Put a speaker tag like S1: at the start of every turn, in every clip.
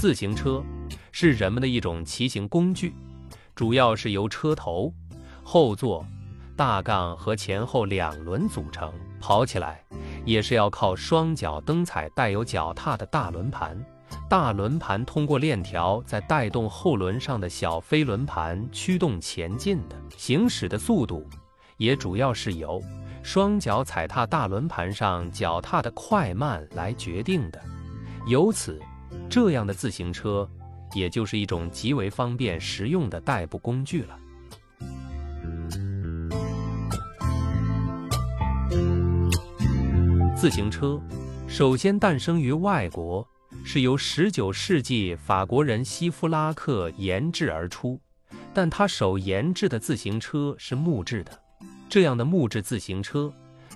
S1: 自行车是人们的一种骑行工具，主要是由车头、后座、大杠和前后两轮组成。跑起来也是要靠双脚蹬踩带有脚踏的大轮盘，大轮盘通过链条在带动后轮上的小飞轮盘驱动前进的。行驶的速度也主要是由双脚踩踏大轮盘上脚踏的快慢来决定的。由此。这样的自行车，也就是一种极为方便实用的代步工具了。自行车首先诞生于外国，是由19世纪法国人希夫拉克研制而出，但他手研制的自行车是木质的。这样的木质自行车，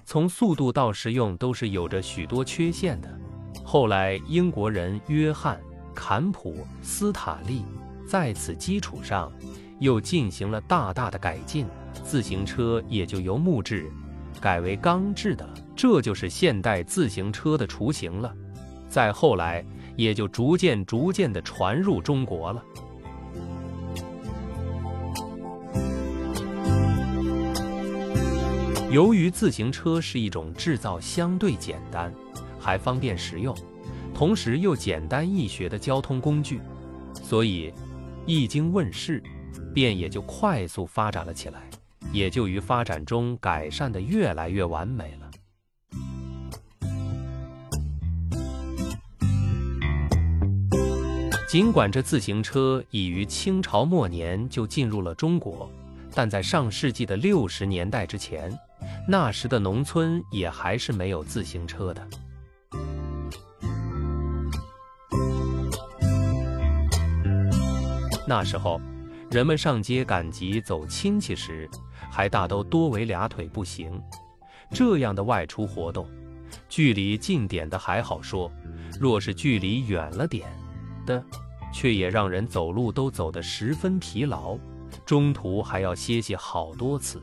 S1: 从速度到实用都是有着许多缺陷的。后来，英国人约翰·坎普斯塔利在此基础上又进行了大大的改进，自行车也就由木质改为钢制的，这就是现代自行车的雏形了。再后来，也就逐渐逐渐地传入中国了。由于自行车是一种制造相对简单。还方便实用，同时又简单易学的交通工具，所以一经问世，便也就快速发展了起来，也就于发展中改善的越来越完美了。尽管这自行车已于清朝末年就进入了中国，但在上世纪的六十年代之前，那时的农村也还是没有自行车的。那时候，人们上街赶集走亲戚时，还大都多为俩腿步行。这样的外出活动，距离近点的还好说，若是距离远了点的，却也让人走路都走得十分疲劳，中途还要歇息好多次。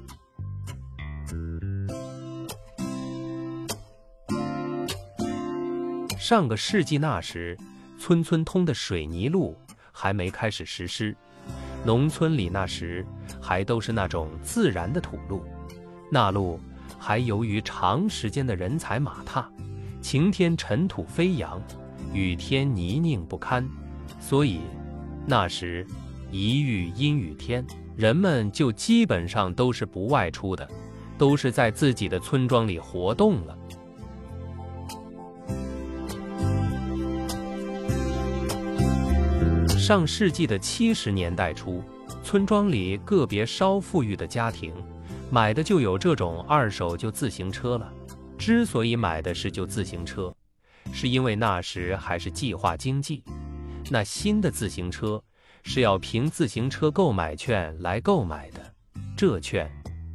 S1: 上个世纪那时，村村通的水泥路。还没开始实施，农村里那时还都是那种自然的土路，那路还由于长时间的人踩马踏，晴天尘土飞扬，雨天泥泞不堪，所以那时一遇阴雨天，人们就基本上都是不外出的，都是在自己的村庄里活动了。上世纪的七十年代初，村庄里个别稍富裕的家庭，买的就有这种二手旧自行车了。之所以买的是旧自行车，是因为那时还是计划经济，那新的自行车是要凭自行车购买券来购买的。这券，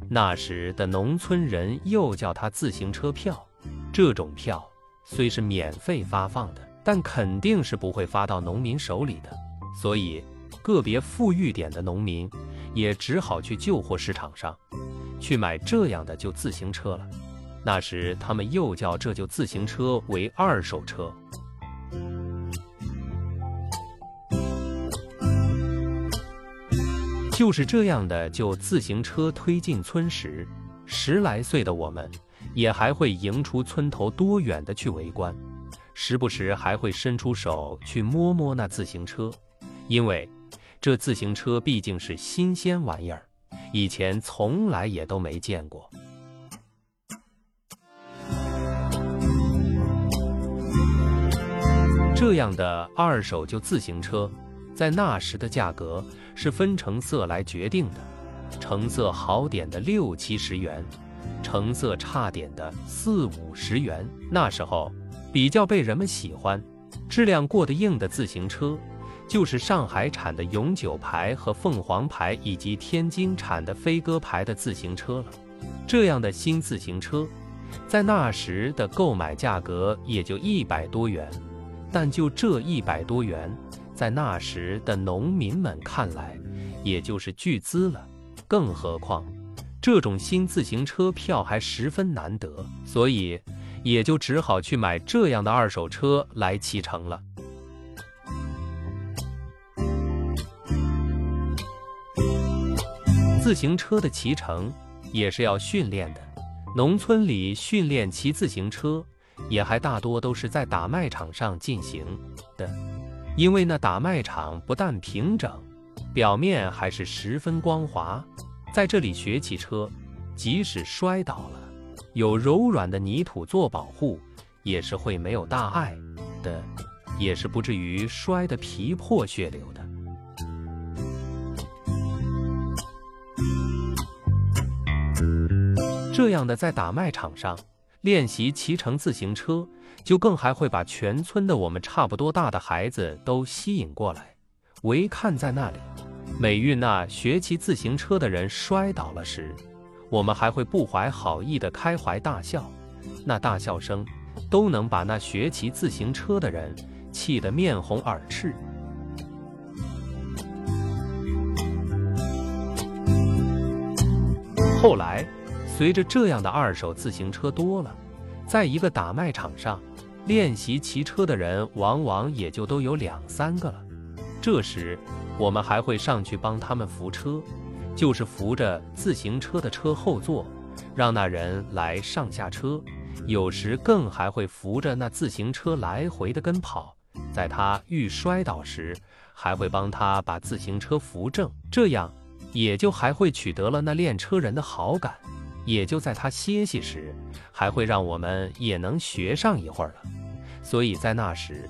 S1: 那时的农村人又叫它自行车票。这种票虽是免费发放的，但肯定是不会发到农民手里的。所以，个别富裕点的农民也只好去旧货市场上去买这样的旧自行车了。那时，他们又叫这旧自行车为二手车。就是这样的旧自行车推进村时，十来岁的我们也还会迎出村头多远的去围观，时不时还会伸出手去摸摸那自行车。因为这自行车毕竟是新鲜玩意儿，以前从来也都没见过。这样的二手旧自行车，在那时的价格是分成色来决定的，成色好点的六七十元，成色差点的四五十元。那时候比较被人们喜欢、质量过得硬的自行车。就是上海产的永久牌和凤凰牌，以及天津产的飞鸽牌的自行车了。这样的新自行车，在那时的购买价格也就一百多元，但就这一百多元，在那时的农民们看来，也就是巨资了。更何况，这种新自行车票还十分难得，所以也就只好去买这样的二手车来骑乘了。自行车的骑乘也是要训练的。农村里训练骑自行车，也还大多都是在打麦场上进行的，因为那打麦场不但平整，表面还是十分光滑。在这里学骑车，即使摔倒了，有柔软的泥土做保护，也是会没有大碍的，也是不至于摔得皮破血流的。这样的在打麦场上练习骑乘自行车，就更还会把全村的我们差不多大的孩子都吸引过来，围看在那里。每遇那学骑自行车的人摔倒了时，我们还会不怀好意的开怀大笑，那大笑声都能把那学骑自行车的人气得面红耳赤。后来，随着这样的二手自行车多了，在一个打麦场上练习骑车的人，往往也就都有两三个了。这时，我们还会上去帮他们扶车，就是扶着自行车的车后座，让那人来上下车。有时更还会扶着那自行车来回的跟跑，在他遇摔倒时，还会帮他把自行车扶正，这样。也就还会取得了那练车人的好感，也就在他歇息时，还会让我们也能学上一会儿了。所以在那时，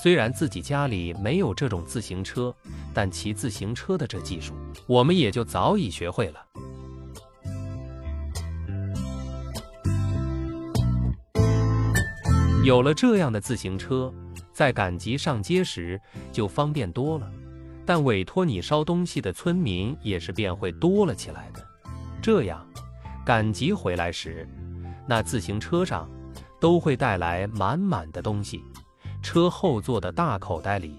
S1: 虽然自己家里没有这种自行车，但骑自行车的这技术，我们也就早已学会了。有了这样的自行车，在赶集上街时就方便多了。但委托你捎东西的村民也是便会多了起来的。这样，赶集回来时，那自行车上都会带来满满的东西，车后座的大口袋里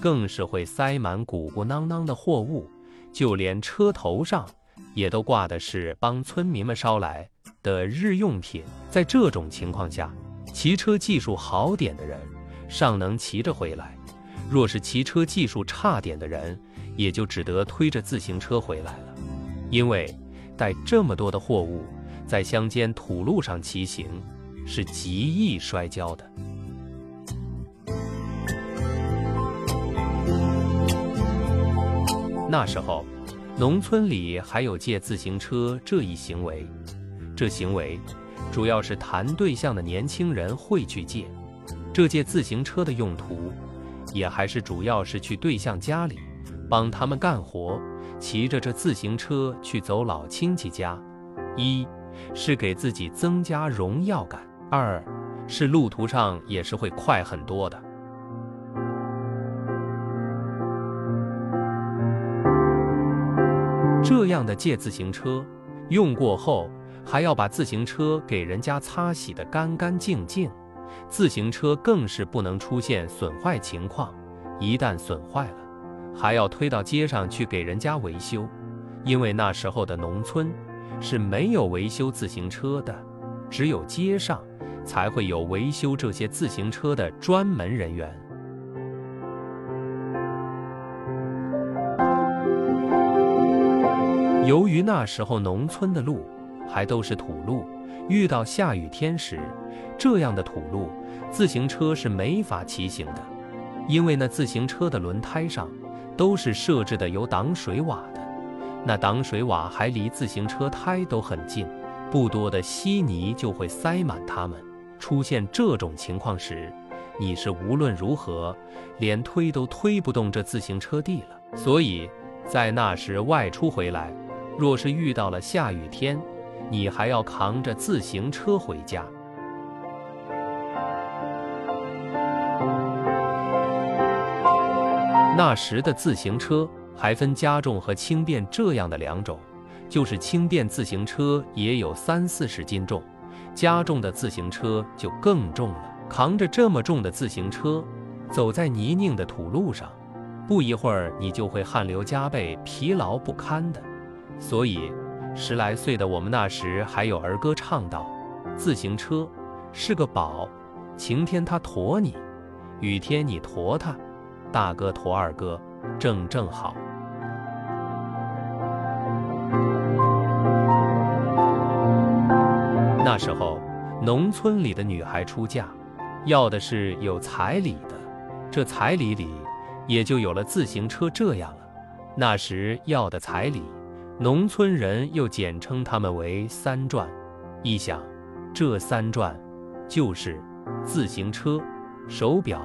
S1: 更是会塞满鼓鼓囊囊的货物，就连车头上也都挂的是帮村民们捎来的日用品。在这种情况下，骑车技术好点的人尚能骑着回来。若是骑车技术差点的人，也就只得推着自行车回来了，因为带这么多的货物在乡间土路上骑行，是极易摔跤的。那时候，农村里还有借自行车这一行为，这行为主要是谈对象的年轻人会去借，这借自行车的用途。也还是主要是去对象家里帮他们干活，骑着这自行车去走老亲戚家，一是给自己增加荣耀感，二是路途上也是会快很多的。这样的借自行车用过后，还要把自行车给人家擦洗的干干净净。自行车更是不能出现损坏情况，一旦损坏了，还要推到街上去给人家维修，因为那时候的农村是没有维修自行车的，只有街上才会有维修这些自行车的专门人员。由于那时候农村的路还都是土路。遇到下雨天时，这样的土路，自行车是没法骑行的，因为那自行车的轮胎上都是设置的有挡水瓦的，那挡水瓦还离自行车胎都很近，不多的稀泥就会塞满它们。出现这种情况时，你是无论如何连推都推不动这自行车地了。所以在那时外出回来，若是遇到了下雨天，你还要扛着自行车回家。那时的自行车还分加重和轻便这样的两种，就是轻便自行车也有三四十斤重，加重的自行车就更重了。扛着这么重的自行车，走在泥泞的土路上，不一会儿你就会汗流浃背、疲劳不堪的。所以。十来岁的我们那时还有儿歌唱道自行车是个宝晴天它驮你雨天你驮他大哥驮二哥正正好。那时候农村里的女孩出嫁要的是有彩礼的这彩礼里也就有了自行车这样了那时要的彩礼农村人又简称他们为三转。一想，这三转就是自行车、手表、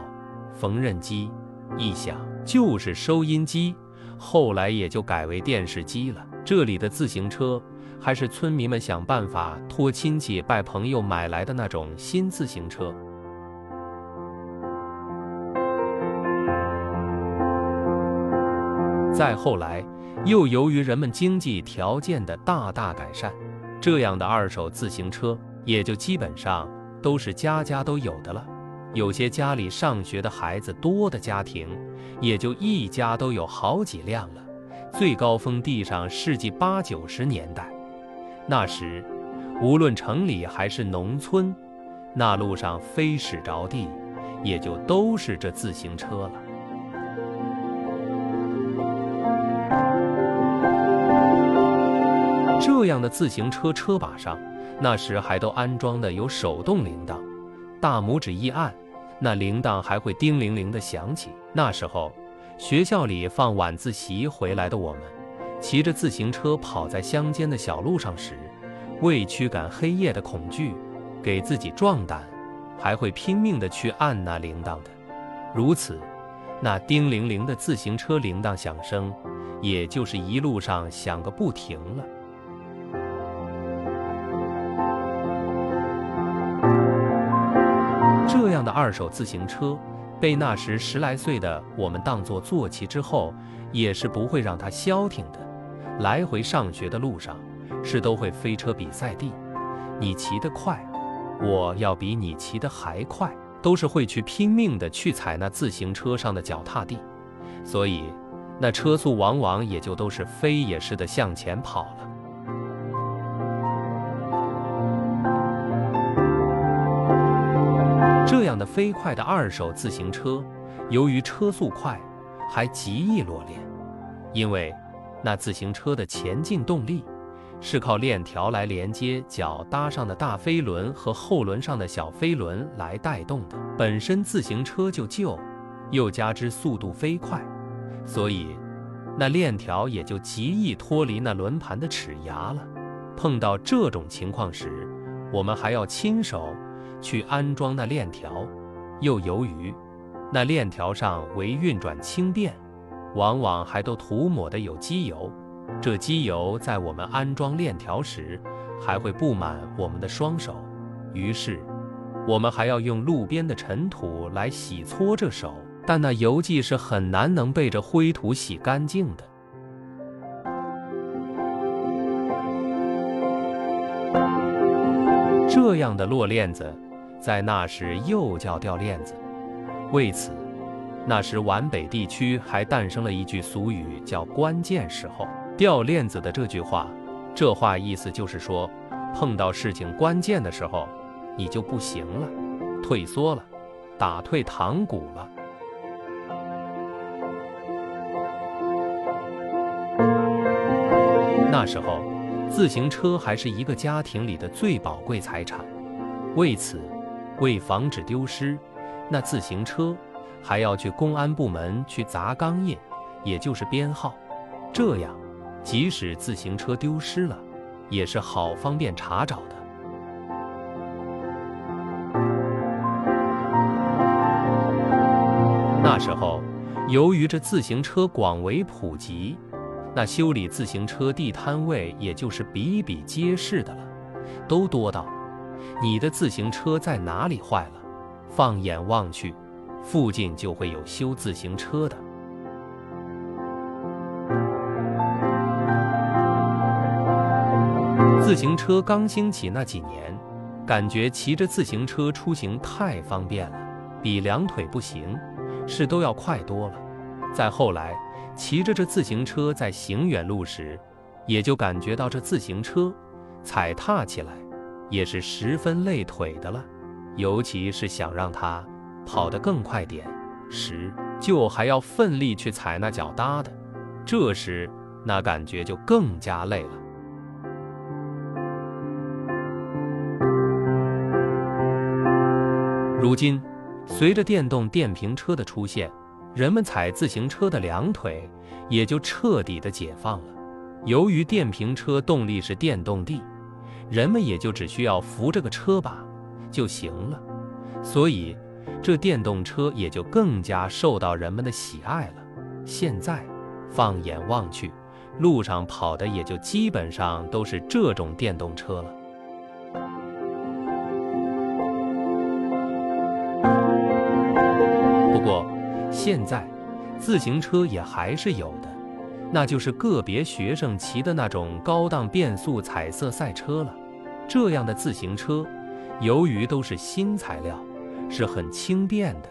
S1: 缝纫机；一想，就是收音机，后来也就改为电视机了。这里的自行车。还是村民们想办法托亲戚拜朋友买来的那种新自行车。再后来，又由于人们经济条件的大大改善，这样的二手自行车也就基本上都是家家都有的了。有些家里上学的孩子多的家庭，也就一家都有好几辆了。最高峰地上世纪八九十年代。那时，无论城里还是农村，那路上飞驶着地，也就都是这自行车了。这样的自行车车把上，那时还都安装的有手动铃铛，大拇指一按，那铃铛还会叮铃铃的响起。那时候，学校里放晚自习回来的我们。骑着自行车跑在乡间的小路上时，为驱赶黑夜的恐惧，给自己壮胆，还会拼命的去按那铃铛的。如此，那叮铃铃的自行车铃铛响声，也就是一路上响个不停了。这样的二手自行车，被那时十来岁的我们当作坐骑之后，也是不会让它消停的。来回上学的路上，是都会飞车比赛地。你骑得快，我要比你骑得还快，都是会去拼命的去踩那自行车上的脚踏地，所以那车速往往也就都是飞也似的向前跑了。这样的飞快的二手自行车，由于车速快，还极易落链，因为。那自行车的前进动力是靠链条来连接脚搭上的大飞轮和后轮上的小飞轮来带动的。本身自行车就旧，又加之速度飞快，所以那链条也就极易脱离那轮盘的齿牙了。碰到这种情况时，我们还要亲手去安装那链条，又由于那链条上为运转轻便。往往还都涂抹的有机油，这机油在我们安装链条时，还会布满我们的双手，于是我们还要用路边的尘土来洗搓这手，但那油迹是很难能被这灰土洗干净的。这样的落链子，在那时又叫掉链子，为此。那时皖北地区还诞生了一句俗语，叫“关键时候掉链子”的这句话。这话意思就是说，碰到事情关键的时候，你就不行了，退缩了，打退堂鼓了。那时候，自行车还是一个家庭里的最宝贵财产。为此，为防止丢失，那自行车。还要去公安部门去砸钢印，也就是编号，这样，即使自行车丢失了，也是好方便查找的。那时候，由于这自行车广为普及，那修理自行车地摊位也就是比比皆是的了，都多到，你的自行车在哪里坏了，放眼望去。附近就会有修自行车的。自行车刚兴起那几年，感觉骑着自行车出行太方便了，比两腿不行是都要快多了。再后来，骑着这自行车在行远路时，也就感觉到这自行车踩踏起来也是十分累腿的了，尤其是想让它。跑得更快点时，就还要奋力去踩那脚搭的，这时那感觉就更加累了。如今，随着电动电瓶车的出现，人们踩自行车的两腿也就彻底的解放了。由于电瓶车动力是电动力，人们也就只需要扶着个车把就行了，所以这电动车也就更加受到人们的喜爱了。现在，放眼望去，路上跑的也就基本上都是这种电动车了。不过，现在自行车也还是有的。那就是个别学生骑的那种高档变速彩色赛车了。这样的自行车，由于都是新材料，是很轻便的，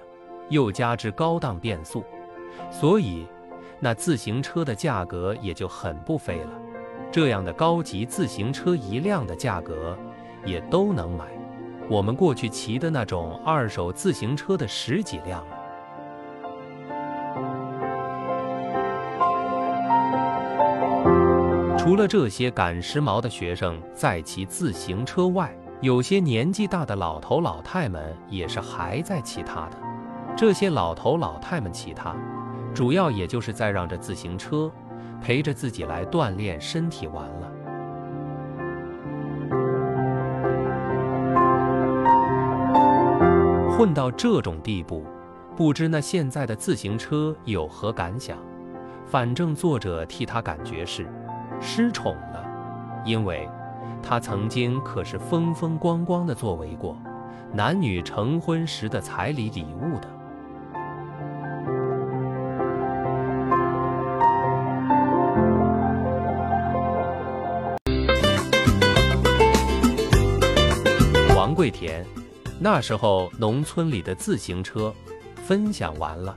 S1: 又加之高档变速，所以那自行车的价格也就很不菲了。这样的高级自行车一辆的价格也都能买我们过去骑的那种二手自行车的十几辆。除了这些赶时髦的学生在骑自行车外，有些年纪大的老头老太们也是还在骑它的。这些老头老太们骑它，主要也就是在让这自行车陪着自己来锻炼身体玩了。混到这种地步，不知那现在的自行车有何感想？反正作者替他感觉是。失宠了，因为他曾经可是风风光光的作为过男女成婚时的彩礼礼物的。王贵田，那时候农村里的自行车，分享完了。